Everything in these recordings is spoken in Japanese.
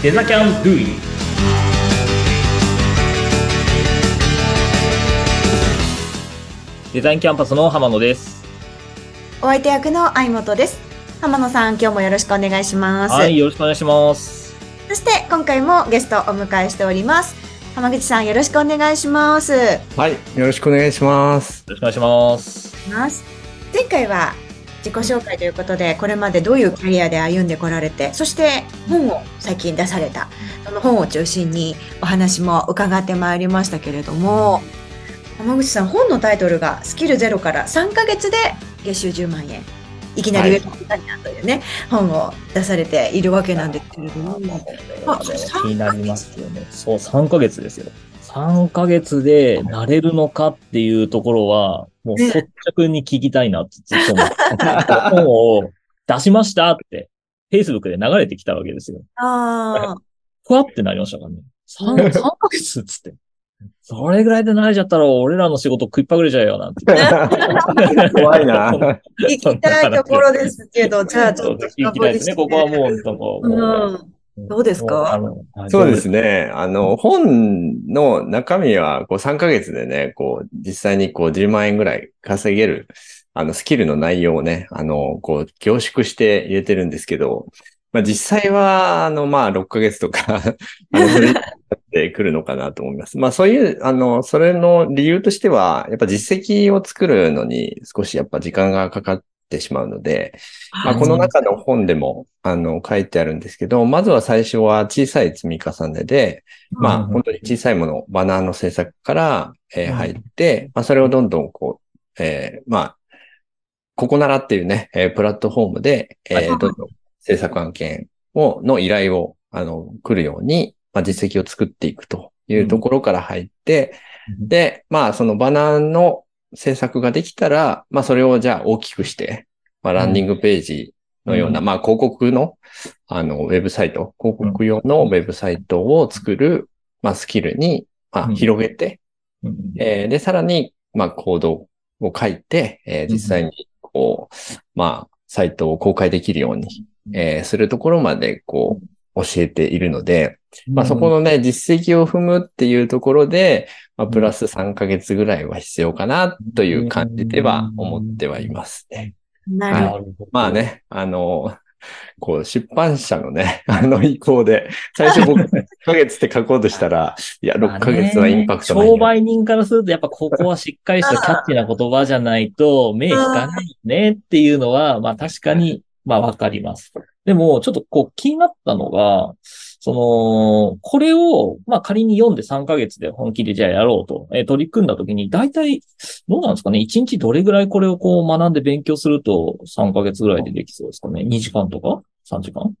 デザキャンドゥイデザインキャンパスの浜野です。お相手役の相本です。浜野さん、今日もよろしくお願いします。はい、よろしくお願いします。そして、今回もゲストをお迎えしております。浜口さん、よろしくお願いします。はい、よろしくお願いします。よろしくお願いします。ます前回は自己紹介ということで、これまでどういうキャリアで歩んでこられて、そして本を最近出された、その本を中心にお話も伺ってまいりましたけれども、浜口さん、本のタイトルがスキルゼロから3ヶ月で月収10万円。いきなり上の方になというね、本を出されているわけなんですけれども、気になりますよね。そう、3ヶ月ですよ。3ヶ月でなれるのかっていうところは、もう率直に聞きたいなってずっと思って。本を出しましたって、Facebook で流れてきたわけですよ。ああ、ふわってなりましたからね。3、3ヶ月っつって。それぐらいで慣れちゃったら俺らの仕事食いっぱぐれちゃうよなんて。怖いな。行きたいところですけど、じゃあちょっと行きたいですね。ここはもう、なんかもう、うん、どうですか？そうですね。あの、本の中身は、こう、3ヶ月でね、こう、実際にこう、10万円ぐらい稼げる、あの、スキルの内容をね、あの、こう、凝縮して入れてるんですけど、まあ、実際は、あの、まあ、6ヶ月とか、あの、ってくるのかなと思います。まあ、そういう、あの、それの理由としては、やっぱ実績を作るのに少しやっぱ時間がかかってしまうので、まあ、この中の本でも、あの、書いてあるんですけど、まずは最初は小さい積み重ねで、まあ、本当に小さいもの、バナーの制作から、えー入って、まあ、それをどんどんこう、えーまあ、ここならっていうね、えープラットフォームで、えーはい。どんどん制作案件を、の依頼を、あの、来るように、まあ、実績を作っていくというところから入って、うん。で、まあ、そのバナーの制作ができたら、まあ、それをじゃあ大きくして、まあ、ランディングページのような、うまあ、広告の、あの、ウェブサイト、広告用のウェブサイトを作る、まあ、スキルに、まあ、うん。広げて、うん。えーで、さらに、まあ、コードを書いて、えー実際に、こう、まあ、サイトを公開できるように、えーするところまで、こう、教えているので、まあ、そこのね、実績を踏むっていうところで、まあ、プラス3ヶ月ぐらいは必要かな、という感じでは思ってはいますね。なるほど。まあ。ね、あの、こう、出版社のね、あの意向で、最初僕、1ヶ月って書こうとしたら、いや、6ヶ月はインパクトないよ商売人からすると、やっぱここはしっかりしたキャッチな言葉じゃないと、目引かないねっていうのは、まあ確かに、まあわかります。でも、ちょっとこう気になったのが、その、これを、まあ仮に読んで3ヶ月で本気でじゃあやろうと、えー取り組んだ時に、大体、どうなんですかね ?1 日どれぐらいこれをこう学んで勉強すると3ヶ月ぐらいでできそうですかね ?2 時間とか ?3 時間？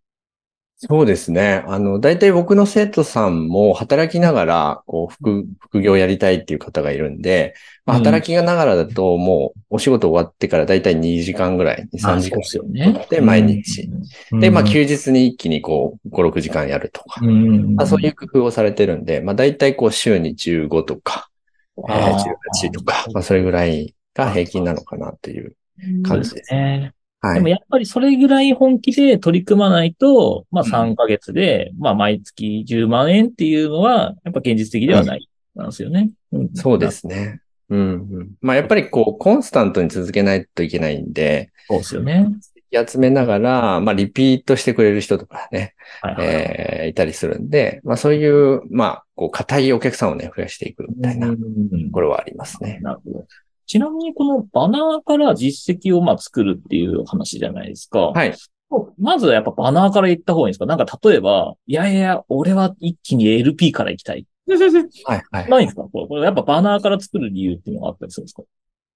そうですね。あの、大体僕の生徒さんも働きながら、こう、副、副業やりたいっていう方がいるんで、まあ、うん働きながらだと、もう、お仕事終わってから大体2時間ぐらい、2、3時間ですよね。で毎日うん。で、まあ、うん休日に一気にこう、5、6時間やるとか、うんまあ、そういう工夫をされてるんで、まあ、大体こう、週に15とか、えーあー18とか、まあ、それぐらいが平均なのかなという感じです。ね。はい。でもやっぱりそれぐらい本気で取り組まないと、まあうん3ヶ月で、まあ毎月10万円っていうのは、やっぱ現実的ではない、なんですよね。んそうで。すね。うん、うん。まあ、やっぱりこう、コンスタントに続けないといけないんで、そうですよね。集めながら、まあ、リピートしてくれる人とかね、はいはい。えーいたりするんで、まあ、そういう、まあ、こう、固いお客さんをね、増やしていくみたいなとうんころはありますね。なるほど。ちなみにこのバナーから実績をまあ作るっていう話じゃないですか。はい。まずはやっぱバナーから言った方がいいんですか？なんか例えば、いやいや、俺は一気に LP から行きたい。はい、はい。ないんですか？これこれやっぱバナーから作る理由っていうのがあったりするんですか？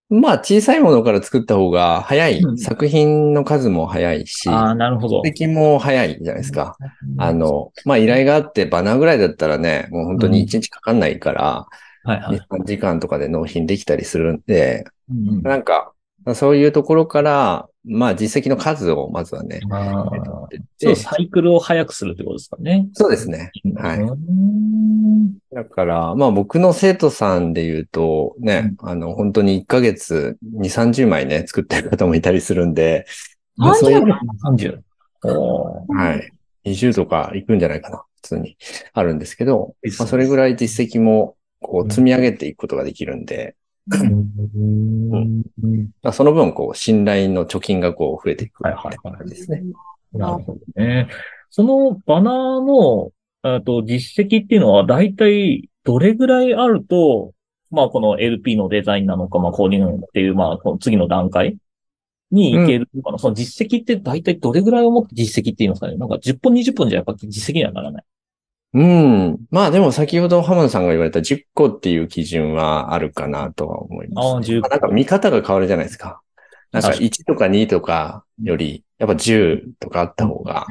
まあ、小さいものから作った方が早い。うん作品の数も早いし、ああ、なるほど。実績も早いじゃないですか。あの、まあ、依頼があってバナーぐらいだったらね、もう本当に1日かかんないから、はいはい。2、3時間とかで納品できたりするんで、うんうんなんか、そういうところから、まあ実績の数をまずはね、そう、サイクルを早くするってことですかね。そうですね。はい。うんだから、まあ僕の生徒さんで言うと、ね、あの、本当に1ヶ月2、30枚ね、作ってる方もいたりするんで、まあそういう、30。おーはい。20とか行くんじゃないかな。普通にあるんですけど、まあ、それぐらい実績もこう積み上げていくことができるんで、うんまあ、その分、こう、信頼の貯金がこう増えていくはいはいはい感じですね。なるほどね。そのバナーの、と、実績っていうのは大体どれぐらいあると、まあこの LP のデザインなのか、まあコーディングっていう、まあこの次の段階に行けるのかな、その実績って大体どれぐらいをもって実績って言いますかねなんか10本20本じゃやっぱ実績にはならない。うん。まあでも先ほど浜田さんが言われた10個っていう基準はあるかなとは思います、ああ10まあなんか見方が変わるじゃないですか。なんか確か1とか2とかより、やっぱ10とかあった方が、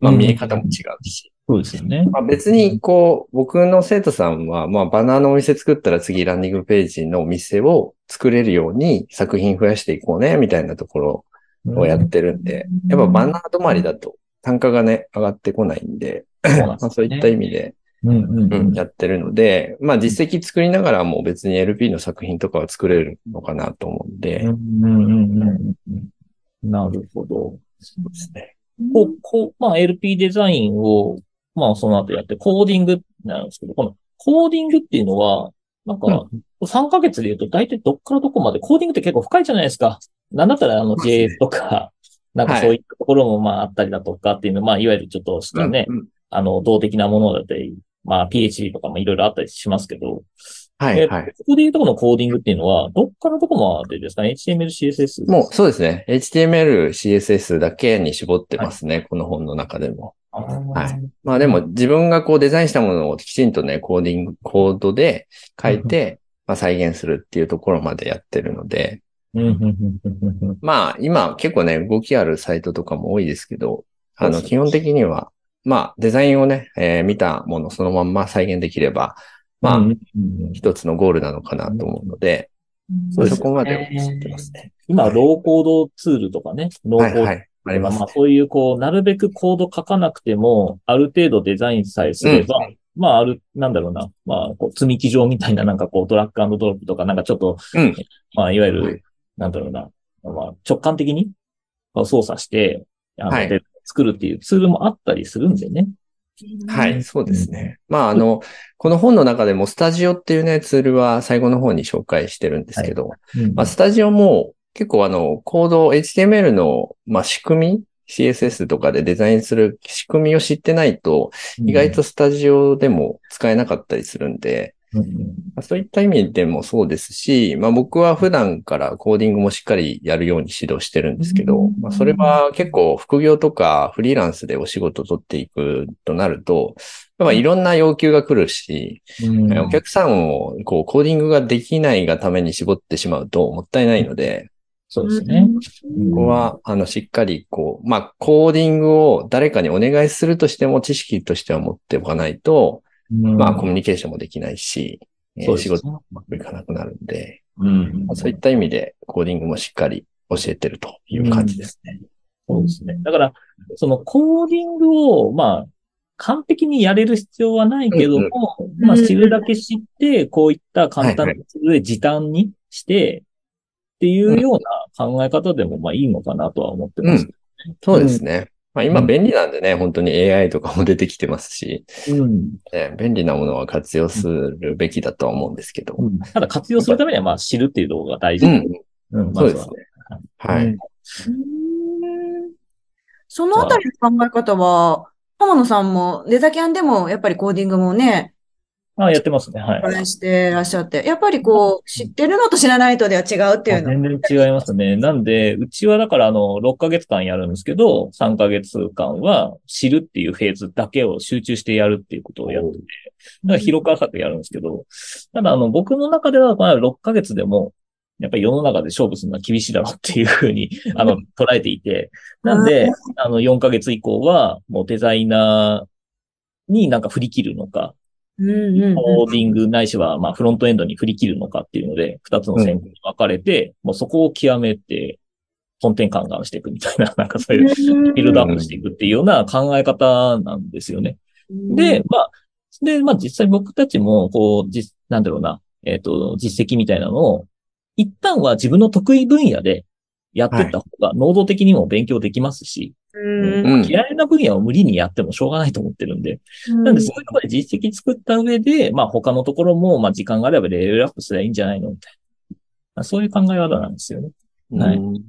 まあ見え方も違うし。そうですよね。まあ別にこう、僕の生徒さんは、まあバナーのお店作ったら次ランディングページのお店を作れるように作品増やしていこうね、みたいなところをやってるんで、やっぱバナー止まりだと単価がね、上がってこないんで、そういった意味で。やってるので、まあ実績作りながらも別に LP の作品とかは作れるのかなと思うんで、なるほど。そうですね。こう、こう、まあ LP デザインを、まあその後やって、コーディングなんですけど、このコーディングっていうのは、なんか、3ヶ月で言うと大体どっからどこまで、コーディングって結構深いじゃないですか。なんだったらあの JS とか、なんかそういったところもまああったりだとかっていうの、まあいわゆるちょっとしたね、うんうんあの、動的なものだったり、まあ PhD とかもいろいろあったりしますけど、えはいはい。ここで言うとこのコーディングっていうのは、どっからどこまでですかね ?HTML、CSS? もうそうですね。HTML、CSS だけに絞ってますね。この本の中でも。はいまあでも自分がこうデザインしたものをきちんとね、コーディング、コードで書いて、まあ再現するっていうところまでやってるので、まあ今結構ね、動きあるサイトとかも多いですけど、あの基本的には、まあデザインをね、えー見たものそのまん。ま再現できれば、まあ一つのゴールなのかなと思うので、そこまで知ってますね。今、ローコードツールとかね、ローコード。ありますまあ、そういう、こう、なるべくコード書かなくても、ある程度デザインさえすれば、まあ、ある、なん。だろうな、まあ、積み木状みたいな、なん。かこう、ドラッグドロップとか、なん。かちょっと、うん。まあ、いわゆる、なんだろうな、まあ、直感的にまあ操作して、あの、はい。で作るっていうツールもあったりするんでね。はい、そうですね。まあ、あの、この本の中でもスタジオっていうね、ツールは最後の方に紹介してるんですけど、うんまあ、スタジオも結構あの、コード、HTML の、まあ、仕組み CSS とかでデザインする仕組みを知ってないと、意外と、スタジオでも使えなかったりするんで、うん。そういった意味でもそうですし、まあ僕は普段からコーディングもしっかりやるように指導してるんですけど、まあそれは結構副業とかフリーランスでお仕事を取っていくとなると、まあいろんな要求が来るし、うん。お客さんをこうコーディングができないがために絞ってしまうともったいないので、そうですね。ここはあのしっかりこう、まあコーディングを誰かにお願いするとしても知識としては持っておかないと、まあコミュニケーションもできないし、えーそうですね仕事もうまくいかなくなるんで、うんまあそういった意味でコーディングもしっかり教えてるという感じですね。そうですね。だから、そのコーディングを、まあ、完璧にやれる必要はないけども、うんまあ、知るだけ知って、こういった簡単はなツールで時短にして、っていうような考え方でも、まあいいのかなとは思ってます。そうですね。まあ今うん便利なんでね、本当に AI とかも出てきてますし、うん。ね便利なものは活用するべきだとは思うんですけど。うんただ活用するためには、まあ知るっていう動画が大事。うん、うんまずはそうですね。はい。うんそのあたりの考え方は、浜野さんもデザキャンでもやっぱりコーディングもね、あやってますね。はい。トライしてらっしゃって、やっぱりこう、知ってるのと知らないとでは違うっていうの。全然違いますね。なんで、うちはだからあの、6ヶ月間やるんですけど、3ヶ月間は知るっていうフェーズだけを集中してやるっていうことをやってて、だから広く浅くやるんですけど、ただあの、僕の中ではまあ6ヶ月でも、やっぱり世の中で勝負するのは厳しいだろうっていうふうに、あの、捉えていて、なんで、あの、4ヶ月以降は、もうデザイナーになんか振り切るのか、うんうんうん。コーディングないしは、まあ、フロントエンドに振り切るのかっていうので、二つの戦法に分かれて、もうそこを極めて、本転換換していくみたいな、なんかそういう、ビルドアップしていくっていうような考え方なんですよね。で、まあ、で、まあ実際僕たちも、こう、実、なんだろうな、えっ、と、実績みたいなのを、一旦は自分の得意分野でやってった方が、能動的にも勉強できますし、うんうん嫌いな分野を無理にやってもしょうがないと思ってるんで。なんで、そういうところで実績作った上で、まあ他のところも、まあ時間があればレベルアップすればいいんじゃないのみたいな。まあそういう考え方なんですよね。はいうん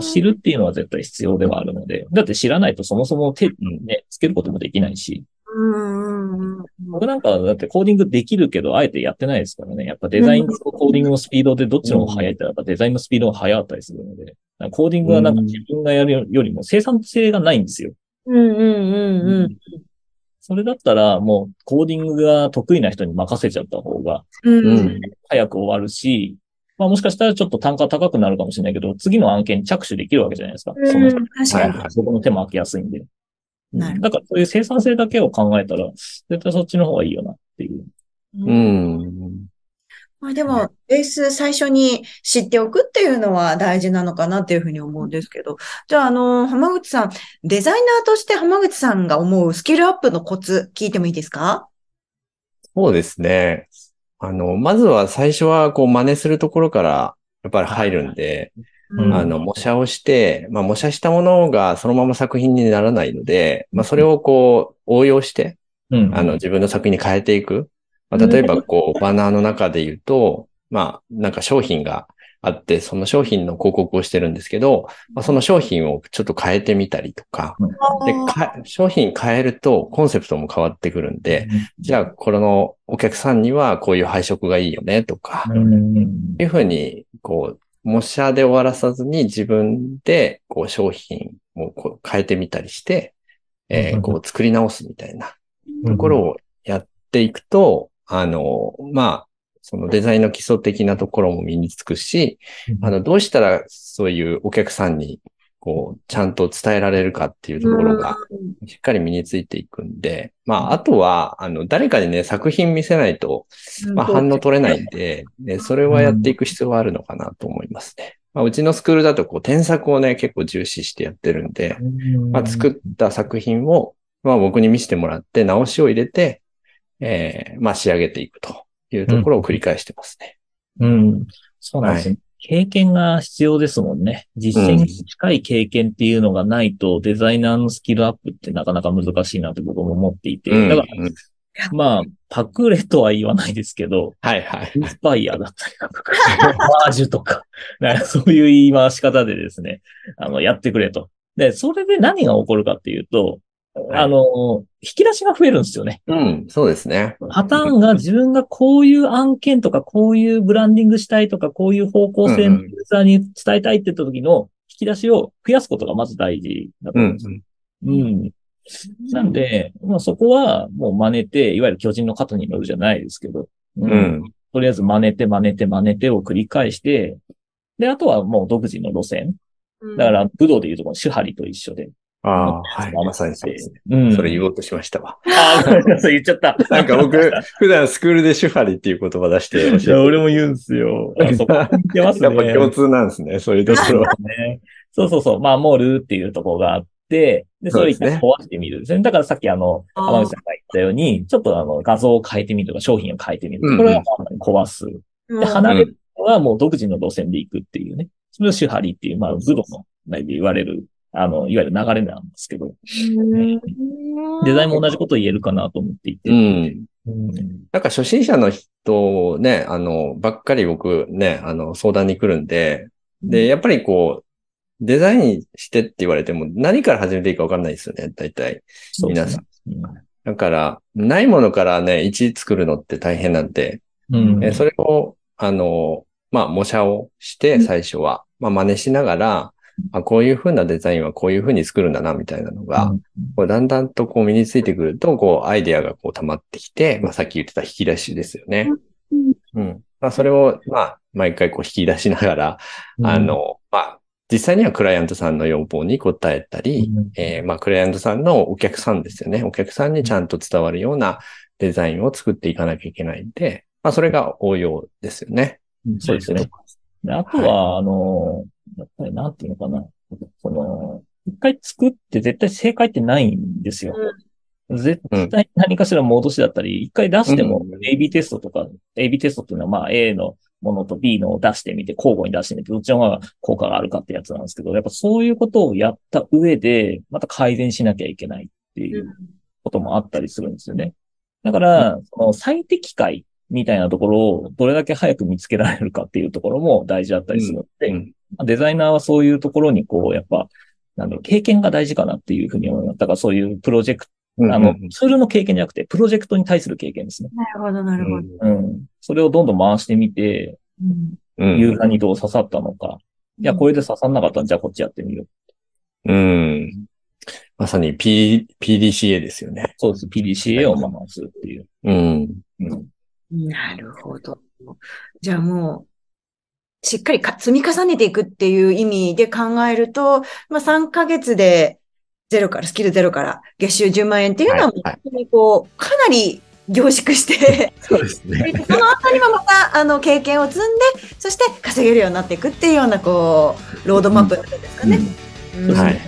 知るっていうのは絶対必要ではあるので。だって知らないとそもそも手、ね、つけることもできないし。うんうんうん僕なんかだってコーディングできるけど、あえてやってないですからね。やっぱデザインとコーディングのスピードでどっちの方が速いってやっぱデザインのスピードが速かったりするので。コーディングはなんか自分がやるよりも生産性がないんですよ。うんうんうんうんそれだったらもうコーディングが得意な人に任せちゃった方がうんうん早く終わるし、まあもしかしたらちょっと単価高くなるかもしれないけど、次の案件に着手できるわけじゃないですか。その人うん確かに。はいはいそこの手も開けやすいんで。なるだからそういう生産性だけを考えたら、絶対そっちの方がいいよなっていう。うん。まあでも、ベース最初に知っておくっていうのは大事なのかなっていうふうに思うんですけど。じゃあ、あの、浜口さん、デザイナーとして浜口さんが思うスキルアップのコツ聞いてもいいですか？そうですね。あの、まずは最初はこう真似するところからやっぱり入るんで、うんあの、模写をして、まあ模写したものがそのまま作品にならないので、まあそれをこう応用して、うん。あの、自分の作品に変えていく。まあ、例えば、こう、バナーの中で言うと、まあ、なんか商品があって、その商品の広告をしてるんですけど、まあ、その商品をちょっと変えてみたりとか、で、か商品変えるとコンセプトも変わってくるんで、じゃあ、このお客さんにはこういう配色がいいよねとか、うん、いうふうに、こう、模写で終わらさずに自分で、こう、商品をこう変えてみたりして、えーこう、作り直すみたいなところをやっていくと、あの、まあ、そのデザインの基礎的なところも身につくし、あの、どうしたらそういうお客さんに、こう、ちゃんと伝えられるかっていうところが、しっかり身についていくんで、まあ、あとは、あの、誰かにね、作品見せないと、まあ、反応取れないんで、ね、それはやっていく必要はあるのかなと思いますね。まあ、うちのスクールだと、こう、添削をね、結構重視してやってるんで、まあ、作った作品を、まあ、僕に見せてもらって、直しを入れて、えー、まあ、仕上げていくというところを繰り返してますね。うん。そうなんですね。経験が必要ですもんね。実践に近い経験っていうのがないと、デザイナーのスキルアップってなかなか難しいなって僕も思っていて。うんだから、うんまあ、パクレとは言わないですけど、はいはい。インスパイアだったりだとか、マージュとか、かそういう言い回し方でですね、あの、やってくれと。で、それで何が起こるかっていうと、いあの、引き出しが増えるんですよね。うん、そうですね。パターンが自分がこういう案件とか、こういうブランディングしたいとか、こういう方向性うんうんのユーザーに伝えたいって言った時の引き出しを増やすことがまず大事だとうん思うんです。。うん。なんで、まあそこはもう真似て、いわゆる巨人の肩に乗るじゃないですけど、ううん。とりあえず真似て真似て真似てを繰り返して、で、あとはもう独自の路線。だから、武道でいうとこの手張りと一緒で。ああ、はい。まさにそうですね。うん。それ言おうとしましたわ。ああ、ごめんなさい、言っちゃった。なんか僕、普段スクールでシュファリっていう言葉出していてや、俺も言うんすよ。あそこ似てますね。やっぱ共通なんですね、そういうところは。ね。そうそうそう。まあ、モールっていうところがあって、で、それを一回壊してみるですね。だからさっきあの、浜口さんが言ったように、ちょっとあの、画像を変えてみるとか、商品を変えてみる。これは壊す。うんで、離れるのはもう独自の路線で行くっていうね。それを手張りっていう、まあ、武道の内で言われる、あの、いわゆる流れなんですけど、デザインも同じこと言えるかなと思っていて。うん。うんなんか初心者の人をね、あの、ばっかり僕ね、あの、相談に来るんで、で、やっぱりこう、デザインしてって言われても何から始めていいかわかんないですよね、大体。そうですね。だから、ないものからね、1作るのって大変なんで、うん。えそれを、あの、まあ、模写をして、最初は、まあ、真似しながら、あこういう風なデザインはこういう風に作るんだな、みたいなのが、うんこうだんだんとこう身についてくると、こう、アイデアがこう溜まってきて、まあ、さっき言ってた引き出しですよね。うん。まあ、それを、まあ、毎回こう引き出しながら、あ、の、まあ、実際にはクライアントさんの要望に応えたり、うんえーまあ、クライアントさんのお客さんですよね。お客さんにちゃんと伝わるようなデザインを作っていかなきゃいけないんで、まあ、それが応用ですよね。うんそうですね。であとは、あの、やっぱりなんていうのかな。その、一回作って絶対正解ってないんですよ。絶対何かしら戻しだったり、一回出してもうん AB テストとか、AB テストっていうのはまあ A のものと B のを出してみて、交互に出してみて、どっちの方が効果があるかってやつなんですけど、やっぱそういうことをやった上で、また改善しなきゃいけないっていうこともあったりするんですよね。だから、その最適解みたいなところをどれだけ早く見つけられるかっていうところも大事だったりするので、うんデザイナーはそういうところにこう、やっぱ、なんだろう、経験が大事かなっていうふうに思います。だからそういうプロジェクト、あの、ツールの経験じゃなくて、プロジェクトに対する経験ですね。なるほど、なるほど。うん。それをどんどん回してみて、うんうんユーザーにどう刺さったのか。いや、これで刺さんなかったら、じゃあこっちやってみよう。うん。まさに P、PDCA ですよね。そうです。PDCA を回すっていう。うん。うん。なるほど。じゃあもう、しっかりか積み重ねていくっていう意味で考えると、まあ3ヶ月でゼロから、スキルゼロから月収10万円っていうのは、本当にこう、かなり凝縮して、そうですね。その後にもまた、あの、経験を積んで、そして稼げるようになっていくっていうような、こう、ロードマップなんですかね。うんはい。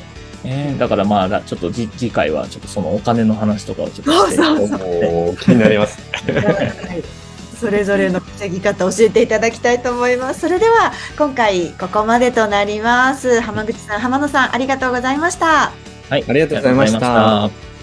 えーだからまあ、らちょっとじ次回はちょっとそのお金の話とかをちょっとして。そうそうおー気になります。それぞれの稼ぎ方教えていただきたいと思います。それでは今回ここまでとなります。浜口さん、浜野さんありがとうございました。はい。ありがとうございましたありがとうございました